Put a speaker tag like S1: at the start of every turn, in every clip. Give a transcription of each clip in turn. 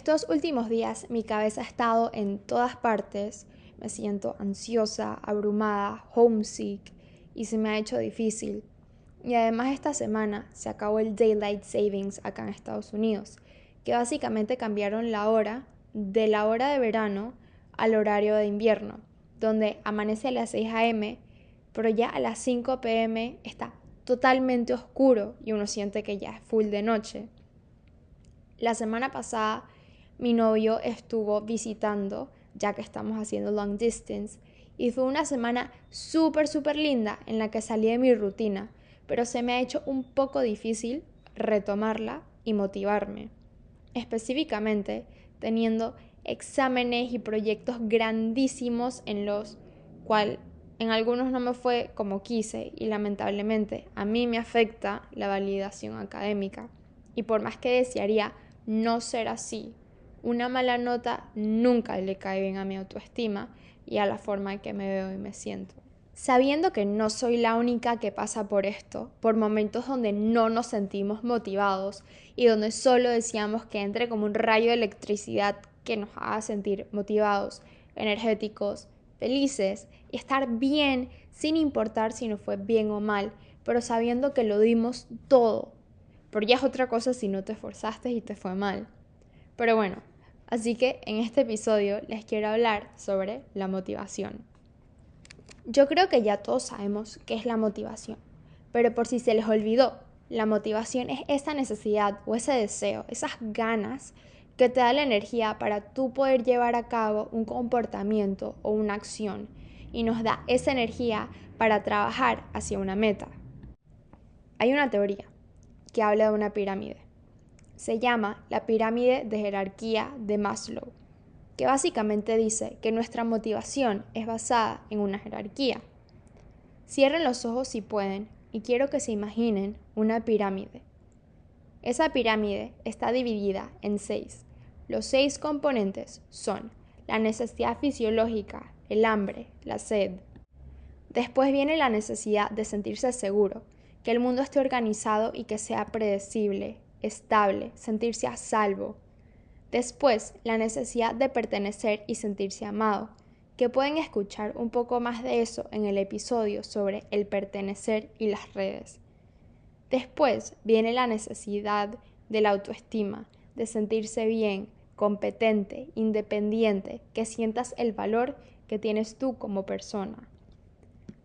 S1: Estos últimos días mi cabeza ha estado en todas partes, me siento ansiosa, abrumada, homesick y se me ha hecho difícil. Y además esta semana se acabó el Daylight Savings acá en Estados Unidos, que básicamente cambiaron la hora de la hora de verano al horario de invierno, donde amanece a las 6 a.m., pero ya a las 5 p.m. está totalmente oscuro y uno siente que ya es full de noche. La semana pasada mi novio estuvo visitando, ya que estamos haciendo long distance, y fue una semana súper, súper linda en la que salí de mi rutina, pero se me ha hecho un poco difícil retomarla y motivarme. Específicamente, teniendo exámenes y proyectos grandísimos en los cuales en algunos no me fue como quise y lamentablemente a mí me afecta la validación académica. Y por más que desearía no ser así, una mala nota nunca le cae bien a mi autoestima y a la forma en que me veo y me siento. Sabiendo que no soy la única que pasa por esto, por momentos donde no nos sentimos motivados y donde solo deseamos que entre como un rayo de electricidad que nos haga sentir motivados, energéticos, felices y estar bien sin importar si nos fue bien o mal, pero sabiendo que lo dimos todo. Pero ya es otra cosa si no te esforzaste y te fue mal. Pero bueno, así que en este episodio les quiero hablar sobre la motivación. Yo creo que ya todos sabemos qué es la motivación, pero por si se les olvidó, la motivación es esa necesidad o ese deseo, esas ganas que te da la energía para tú poder llevar a cabo un comportamiento o una acción y nos da esa energía para trabajar hacia una meta. Hay una teoría que habla de una pirámide se llama la pirámide de jerarquía de Maslow, que básicamente dice que nuestra motivación es basada en una jerarquía. Cierren los ojos si pueden y quiero que se imaginen una pirámide. Esa pirámide está dividida en seis. Los seis componentes son la necesidad fisiológica, el hambre, la sed. Después viene la necesidad de sentirse seguro, que el mundo esté organizado y que sea predecible, estable, sentirse a salvo. Después, la necesidad de pertenecer y sentirse amado, que pueden escuchar un poco más de eso en el episodio sobre el pertenecer y las redes. Después viene la necesidad de la autoestima, de sentirse bien, competente, independiente, que sientas el valor que tienes tú como persona.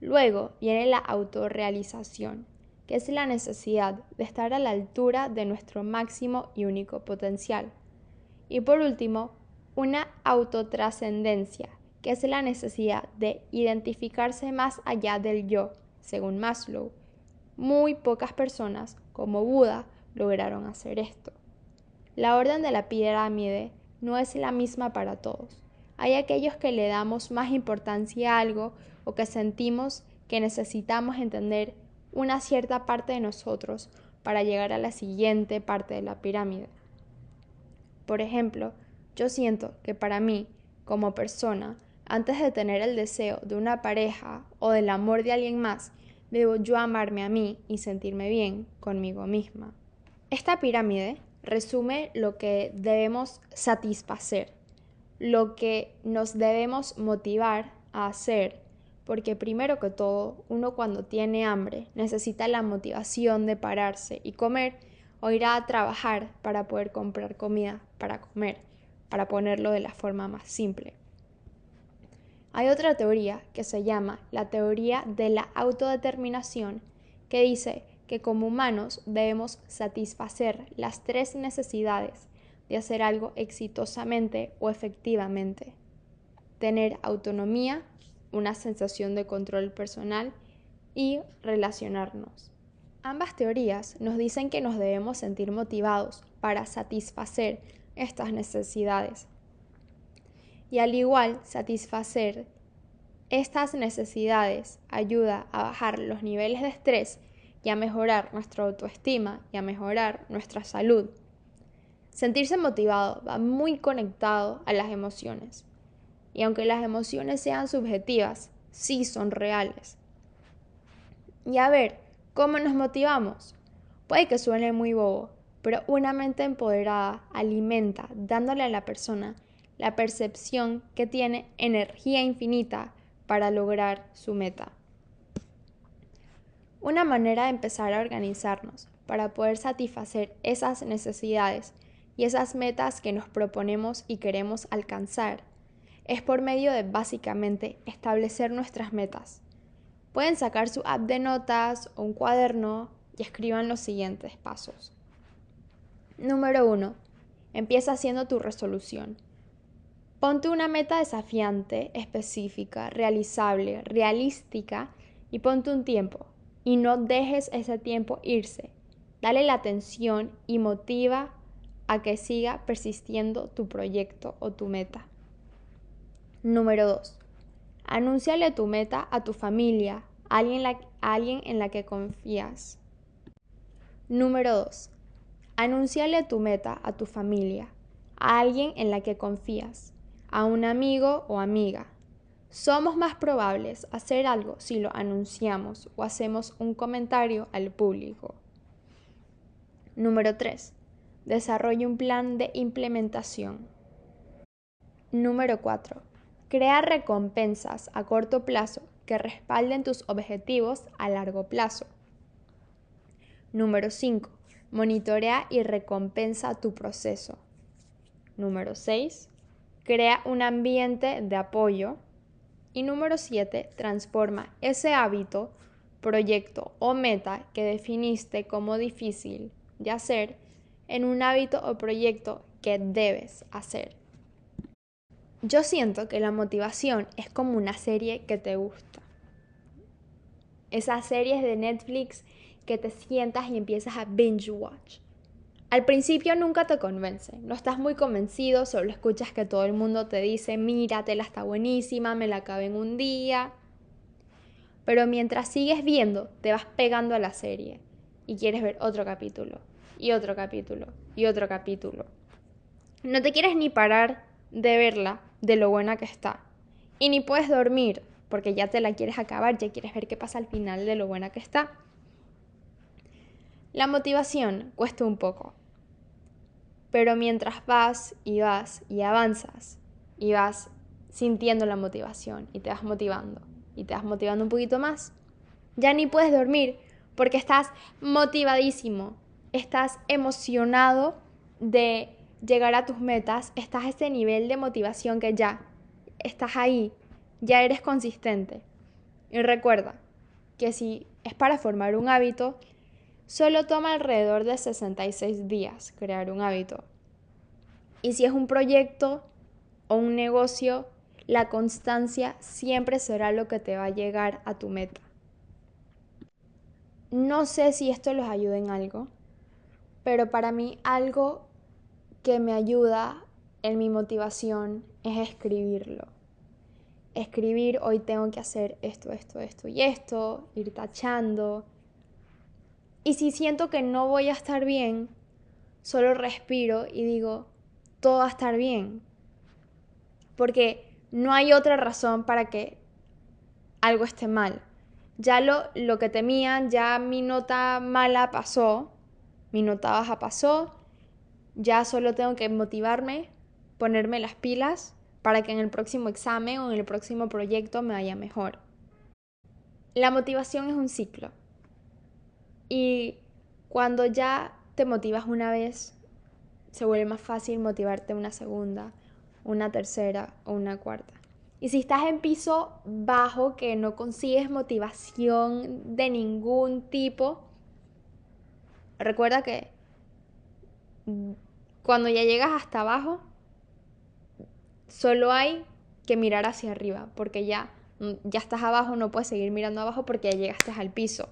S1: Luego viene la autorrealización, que es la necesidad de estar a la altura de nuestro máximo y único potencial. Y por último, una autotrascendencia, que es la necesidad de identificarse más allá del yo, según Maslow. Muy pocas personas, como Buda, lograron hacer esto. La orden de la pirámide no es la misma para todos. Hay aquellos que le damos más importancia a algo o que sentimos que necesitamos entender una cierta parte de nosotros para llegar a la siguiente parte de la pirámide. Por ejemplo, yo siento que para mí, como persona, antes de tener el deseo de una pareja o del amor de alguien más, debo yo amarme a mí y sentirme bien conmigo misma. Esta pirámide resume lo que debemos satisfacer, lo que nos debemos motivar a hacer porque primero que todo, uno cuando tiene hambre necesita la motivación de pararse y comer o ir a trabajar para poder comprar comida para comer, para ponerlo de la forma más simple. Hay otra teoría que se llama la teoría de la autodeterminación, que dice que como humanos debemos satisfacer las tres necesidades de hacer algo exitosamente o efectivamente. Tener autonomía, una sensación de control personal y relacionarnos. Ambas teorías nos dicen que nos debemos sentir motivados para satisfacer estas necesidades. Y al igual, satisfacer estas necesidades ayuda a bajar los niveles de estrés y a mejorar nuestra autoestima y a mejorar nuestra salud. Sentirse motivado va muy conectado a las emociones y aunque las emociones sean subjetivas, sí son reales. Y a ver, ¿cómo nos motivamos? Puede que suene muy bobo, pero una mente empoderada alimenta, dándole a la persona la percepción que tiene energía infinita para lograr su meta. Una manera de empezar a organizarnos para poder satisfacer esas necesidades y esas metas que nos proponemos y queremos alcanzar es por medio de básicamente establecer nuestras metas. Pueden sacar su app de notas o un cuaderno y escriban los siguientes pasos. Número 1. Empieza haciendo tu resolución. Ponte una meta desafiante, específica, realizable, realística y ponte un tiempo. Y no dejes ese tiempo irse. Dale la atención y motiva a que siga persistiendo tu proyecto o tu meta. Número 2. Anúnciale tu meta a tu familia, a alguien, en la que confías. Número 2. Anúnciale tu meta a tu familia, a alguien en la que confías a un amigo o amiga. Somos más probables hacer algo si lo anunciamos o hacemos un comentario al público. Número 3. Desarrolle un plan de implementación. Número 4. Crea recompensas a corto plazo que respalden tus objetivos a largo plazo. Número 5. Monitorea y recompensa tu proceso. Número 6 crea un ambiente de apoyo. Y número 7, transforma ese hábito, proyecto o meta que definiste como difícil de hacer en un hábito o proyecto que debes hacer. Yo siento que la motivación es como una serie que te gusta. Esas series de Netflix que te sientas y empiezas a binge watch. Al principio nunca te convence, no estás muy convencido, solo escuchas que todo el mundo te dice, míratela, está buenísima, me la acabé en un día. Pero mientras sigues viendo, te vas pegando a la serie y quieres ver otro capítulo, y otro capítulo, y otro capítulo. No te quieres ni parar de verla, de lo buena que está. Y ni puedes dormir, porque ya te la quieres acabar, ya quieres ver qué pasa al final de lo buena que está. La motivación cuesta un poco, pero mientras vas y vas y avanzas y vas sintiendo la motivación y te vas motivando y te vas motivando un poquito más, ya ni puedes dormir porque estás motivadísimo, estás emocionado de llegar a tus metas, estás a ese nivel de motivación que ya estás ahí, ya eres consistente. Y recuerda que si es para formar un hábito, Solo toma alrededor de 66 días crear un hábito. Y si es un proyecto o un negocio, la constancia siempre será lo que te va a llegar a tu meta. No sé si esto los ayuda en algo, pero para mí algo que me ayuda en mi motivación es escribirlo. Escribir, hoy tengo que hacer esto, esto, esto y esto, ir tachando, y si siento que no voy a estar bien, solo respiro y digo, todo va a estar bien. Porque no hay otra razón para que algo esté mal. Ya lo, lo que temían, ya mi nota mala pasó, mi nota baja pasó, ya solo tengo que motivarme, ponerme las pilas para que en el próximo examen o en el próximo proyecto me vaya mejor. La motivación es un ciclo. Y cuando ya te motivas una vez, se vuelve más fácil motivarte una segunda, una tercera o una cuarta. Y si estás en piso bajo, que no consigues motivación de ningún tipo, recuerda que cuando ya llegas hasta abajo, solo hay que mirar hacia arriba, porque ya, ya estás abajo, no puedes seguir mirando abajo porque ya llegaste al piso.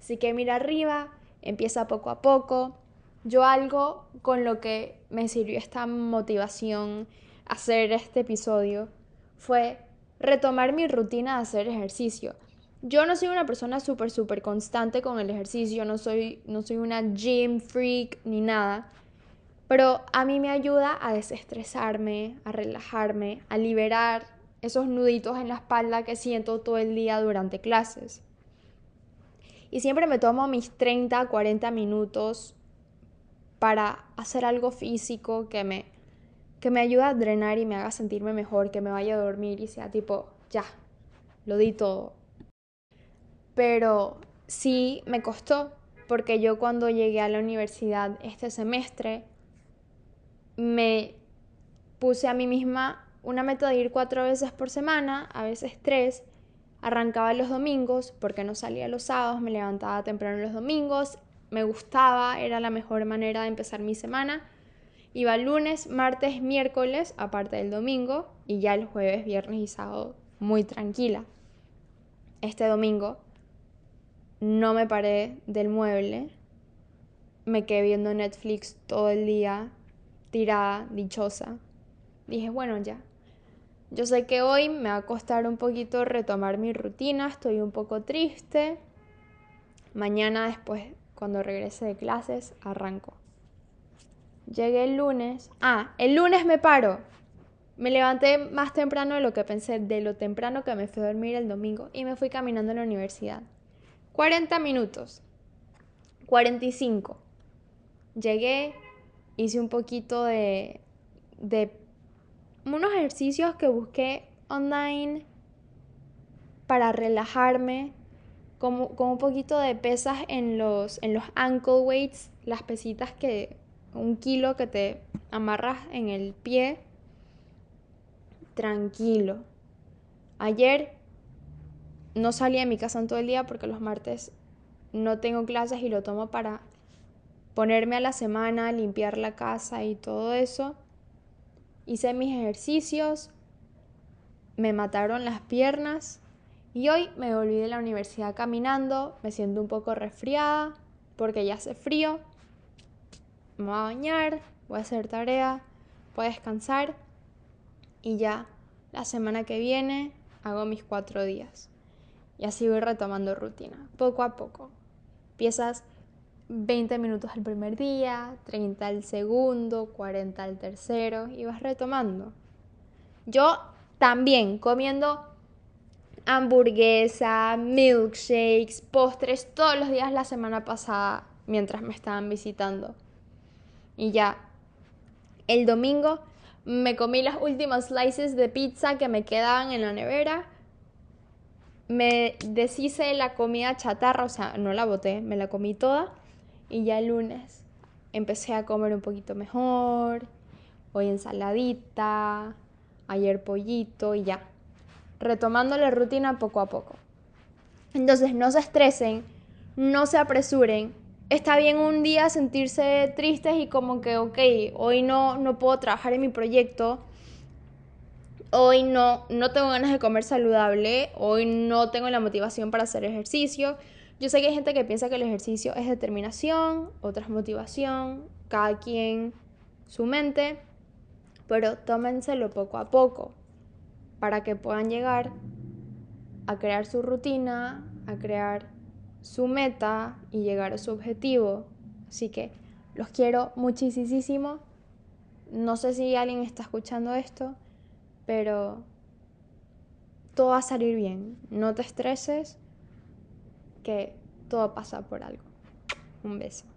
S1: Así que mira arriba, empieza poco a poco. Yo algo con lo que me sirvió esta motivación hacer este episodio fue retomar mi rutina de hacer ejercicio. Yo no soy una persona súper, súper constante con el ejercicio, no soy, no soy una gym freak ni nada, pero a mí me ayuda a desestresarme, a relajarme, a liberar esos nuditos en la espalda que siento todo el día durante clases. Y siempre me tomo mis 30, 40 minutos para hacer algo físico que me, que me ayude a drenar y me haga sentirme mejor, que me vaya a dormir y sea tipo, ya, lo di todo. Pero sí me costó, porque yo cuando llegué a la universidad este semestre, me puse a mí misma una meta de ir cuatro veces por semana, a veces tres. Arrancaba los domingos porque no salía los sábados, me levantaba temprano los domingos, me gustaba, era la mejor manera de empezar mi semana. Iba lunes, martes, miércoles, aparte del domingo, y ya el jueves, viernes y sábado muy tranquila. Este domingo no me paré del mueble, me quedé viendo Netflix todo el día, tirada, dichosa. Dije, bueno, ya. Yo sé que hoy me va a costar un poquito retomar mi rutina, estoy un poco triste. Mañana después, cuando regrese de clases, arranco. Llegué el lunes. Ah, el lunes me paro. Me levanté más temprano de lo que pensé, de lo temprano que me fui a dormir el domingo y me fui caminando a la universidad. 40 minutos. 45. Llegué, hice un poquito de, de unos ejercicios que busqué online para relajarme, como, con un poquito de pesas en los, en los ankle weights, las pesitas que un kilo que te amarras en el pie. Tranquilo. Ayer no salí de mi casa en todo el día porque los martes no tengo clases y lo tomo para ponerme a la semana, limpiar la casa y todo eso. Hice mis ejercicios, me mataron las piernas y hoy me volví de la universidad caminando, me siento un poco resfriada porque ya hace frío. Me voy a bañar, voy a hacer tarea, voy a descansar y ya la semana que viene hago mis cuatro días. Y así voy retomando rutina, poco a poco. Empiezas 20 minutos el primer día, 30 el segundo, 40 el tercero y vas retomando. Yo también comiendo hamburguesa, milkshakes, postres todos los días la semana pasada mientras me estaban visitando. Y ya, el domingo me comí las últimas slices de pizza que me quedaban en la nevera me deshice la comida chatarra, o sea, no la boté, me la comí toda y ya el lunes empecé a comer un poquito mejor, hoy ensaladita, ayer pollito y ya, retomando la rutina poco a poco. Entonces no se estresen, no se apresuren. Está bien un día sentirse tristes y como que, ok, hoy no, no puedo trabajar en mi proyecto, hoy no, no tengo ganas de comer saludable, hoy no tengo la motivación para hacer ejercicio. Yo sé que hay gente que piensa que el ejercicio es determinación, otras motivación, cada quien su mente, pero tómenselo poco a poco para que puedan llegar a crear su rutina, a crear su meta y llegar a su objetivo. Así que los quiero muchísimo. No sé si alguien está escuchando esto pero todo va a salir bien. No te estreses, que todo pasa por algo. Un beso.